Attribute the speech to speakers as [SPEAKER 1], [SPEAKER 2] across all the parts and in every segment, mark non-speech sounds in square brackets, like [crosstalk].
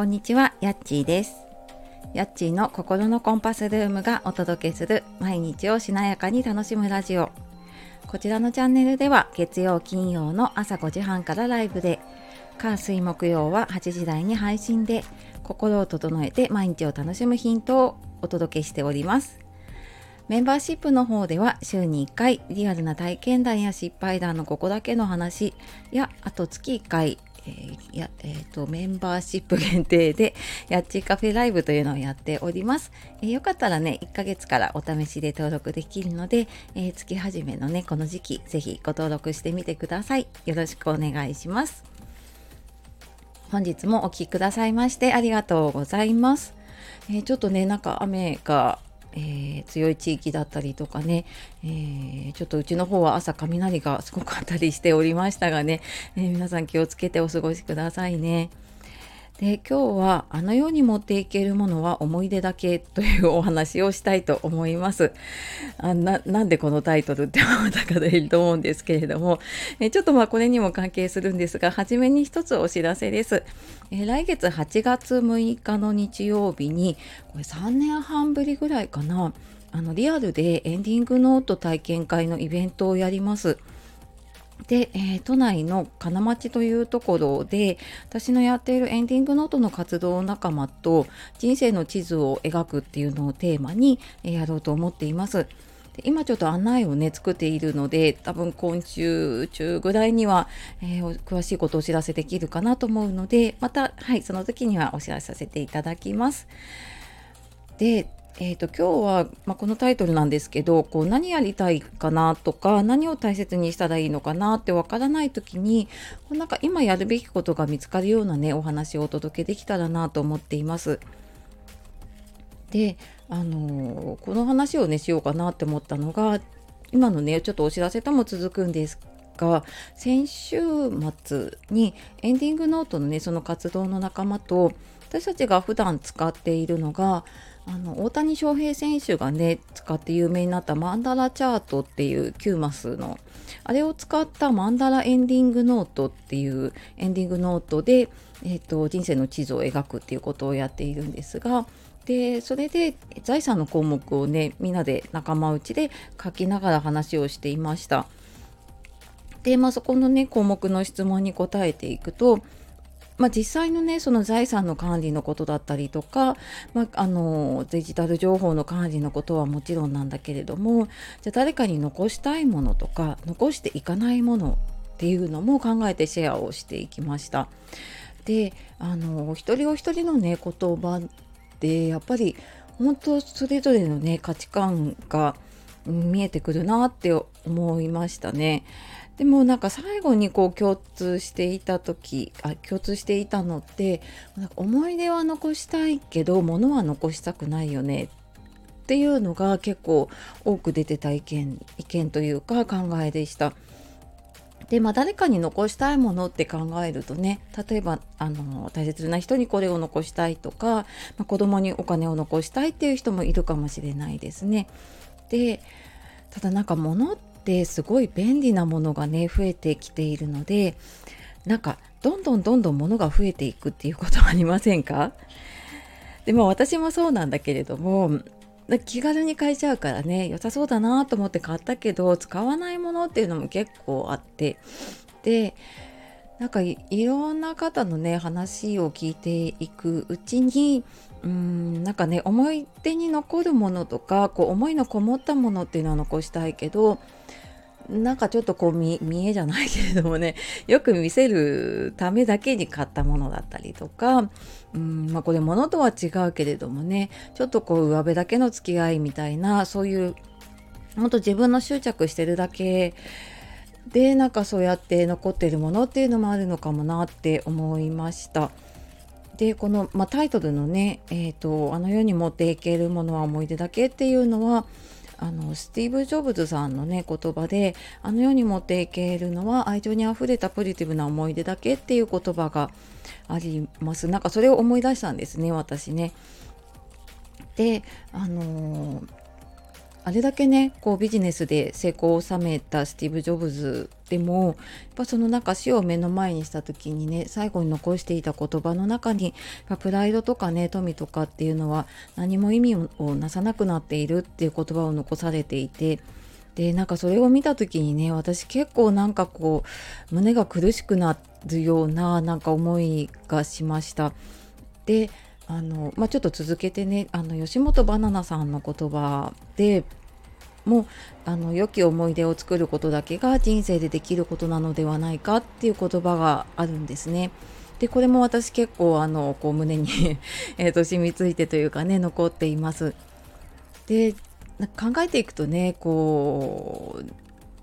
[SPEAKER 1] こんにちは、やっちーです。やっちーの心のコンパスルームがお届けする毎日をしなやかに楽しむラジオ。こちらのチャンネルでは月曜金曜の朝5時半からライブで、火水木曜は8時台に配信で、心を整えて毎日を楽しむヒントをお届けしております。メンバーシップの方では週に1回リアルな体験談や失敗談のここだけの話やあと月1回えー、やえーと、メンバーシップ限定でやっちカフェライブというのをやっております、えー、よかったらね1ヶ月からお試しで登録できるので、えー、月始めのねこの時期ぜひご登録してみてください。よろしくお願いします。本日もお聴きくださいましてありがとうございます、えちょっとねなんか雨がえー、強い地域だったりとかね、えー、ちょっとうちの方は朝雷がすごくあったりしておりましたがね、え、皆さん気をつけてお過ごしくださいね。で今日はあの世に持っていけるものは思い出だけというお話をしたいと思います。あななんでこのタイトルって思った方いると思うんですけれども。えちょっとまあこれにも関係するんですが初めに一つお知らせです。え来月8月6日の日曜日にこれ3年半ぶりぐらいかな。あのリアルでエンディングノート体験会のイベントをやります。で、えー、都内の金町というところで私のやっているエンディングノートの活動仲間と人生の地図を描くっていうのをテーマに、え、やろうと思っています。で今ちょっと案内をね作っているので多分今週中ぐらいには、えー、詳しいことをお知らせできるかなと思うのでまたはいその時にはお知らせさせていただきます。でえーと、今日は、まあ、このタイトルなんですけどこう何やりたいかなとか何を大切にしたらいいのかなってわからない時にこうなんか今やるべきことが見つかるようなねお話をお届けできたらなと思っています。であのー、この話をねしようかなって思ったのが今のねちょっとお知らせとも続くんですが先週末にエンディングノートのねその活動の仲間と私たちが普段使っているのがあの大谷翔平選手がね使って有名になったマンダラチャートっていう9マスのあれを使ったマンダラエンディングノートっていうエンディングノートで、えーと、人生の地図を描くっていうことをやっているんですがでそれで財産の項目をねみんなで仲間内で書きながら話をしていました。でまあそこのね項目の質問に答えていくとまあ、実際のねその財産の管理のことだったりとか、まあ、あのデジタル情報の管理のことはもちろんなんだけれどもじゃ誰かに残したいものとか残していかないものっていうのも考えてシェアをしていきました。であの一人お一人のね言葉でやっぱり本当それぞれのね価値観が見えてくるなって思いましたね。でもなんか最後にこう共通していた時あ共通していたのって思い出は残したいけど物は残したくないよねっていうのが結構多く出てた意見意見というか考えでした。でまあ誰かに残したいものって考えるとね例えばあの大切な人にこれを残したいとか、まあ、子供にお金を残したいっていう人もいるかもしれないですね。でただなんか物ってすごい便利なものがね増えてきているのでなんかどんどんどんどん物が増えていくっていうことはありませんか？でも私もそうなんだけれども気軽に買えちゃうからね良さそうだなと思って買ったけど使わないものっていうのも結構あって。でなんかいろんな方のね話を聞いていくうちにうんなんかね思い出に残るものとかこう思いのこもったものっていうのは残したいけどなんかちょっとこう見えじゃないけれどもね [laughs] よく見せるためだけに買ったものだったりとかうんまあこれ物とは違うけれどもねちょっとこう上辺だけの付き合いみたいなそういうほんと自分の執着してるだけでなんかそうやって残ってるものっていうのもあるのかもなって思いました。でこの、まあ、タイトルのね、えーと「あの世に持っていけるものは思い出だけ」っていうのはあのスティーブ・ジョブズさんのね言葉で「あの世に持っていけるのは愛情にあふれたポジティブな思い出だけ」っていう言葉がありますなんかそれを思い出したんですね私ね。であのーあれだけねこうビジネスで成功を収めたスティーブ・ジョブズでもやっぱその中死を目の前にした時にね最後に残していた言葉の中にプライドとかね富とかっていうのは何も意味をなさなくなっているっていう言葉を残されていてでなんかそれを見た時にね私結構なんかこう胸が苦しくなるようななんか思いがしました。であの、まあ、ちょっと続けてねあの吉本ばななさんの言葉でもうあの良き思い出を作ることだけが人生でできることなのではないかっていう言葉があるんですね。でこれも私結構あのこう胸に [laughs] えと染みついてというかね残っています。で考えていくとねこ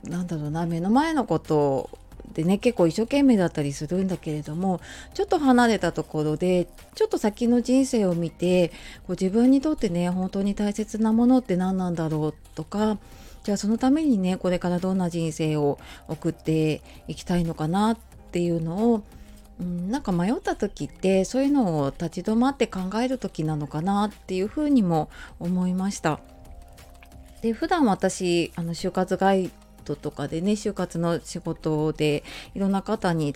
[SPEAKER 1] うなんだろうな目の前のことでね結構一生懸命だったりするんだけれどもちょっと離れたところでちょっと先の人生を見てこう自分にとってね本当に大切なものって何なんだろうとかじゃあそのためにねこれからどんな人生を送っていきたいのかなっていうのをうん、なんか迷った時ってそういうのを立ち止まって考える時なのかなっていうふうにも思いました。で普段私あの就活ガイトとかでね就活の仕事でいろんな方に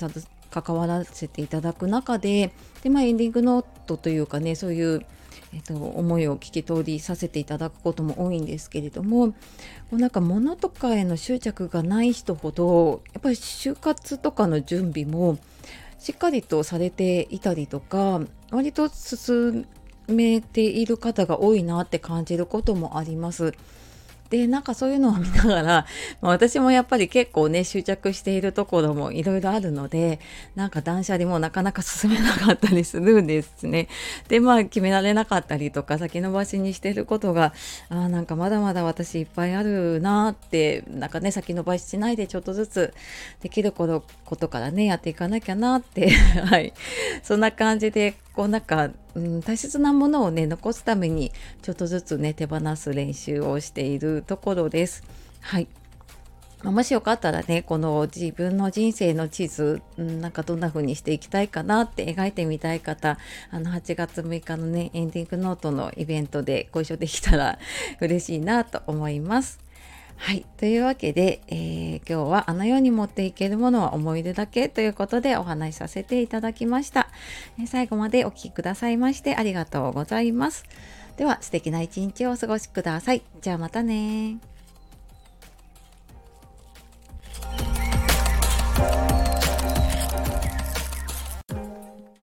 [SPEAKER 1] 関わらせていただく中でで、まあ、エンディングノートというかねそういう、えっと、思いを聞き取りさせていただくことも多いんですけれどもこうなんか物とかへの執着がない人ほどやっぱり就活とかの準備もしっかりとされていたりとか割と進めている方が多いなって感じることもあります。でなんかそういうのを見ながら、まあ、私もやっぱり結構ね執着しているところもいろいろあるのでなんか断捨離もなかなか進めなかったりするんですね。でまあ決められなかったりとか先延ばしにしてることがあなんかまだまだ私いっぱいあるなってなんかね先延ばししないでちょっとずつできることからねやっていかなきゃなって [laughs] はいそんな感じでこうなんか、うん、大切なものをね残すためにちょっとずつね手放す練習をしているところです。はいもしよかったらねこの自分の人生の地図、うん、なんかどんな風にしていきたいかなって描いてみたい方あの8月6日のねエンディングノートのイベントでご一緒できたら嬉しいなと思います。はい。というわけで、えー、今日はあの世に持っていけるものは思い出だけということでお話しさせていただきました。え、最後までお聴きくださいましてありがとうございます。では素敵な一日をお過ごしください。じゃあまたね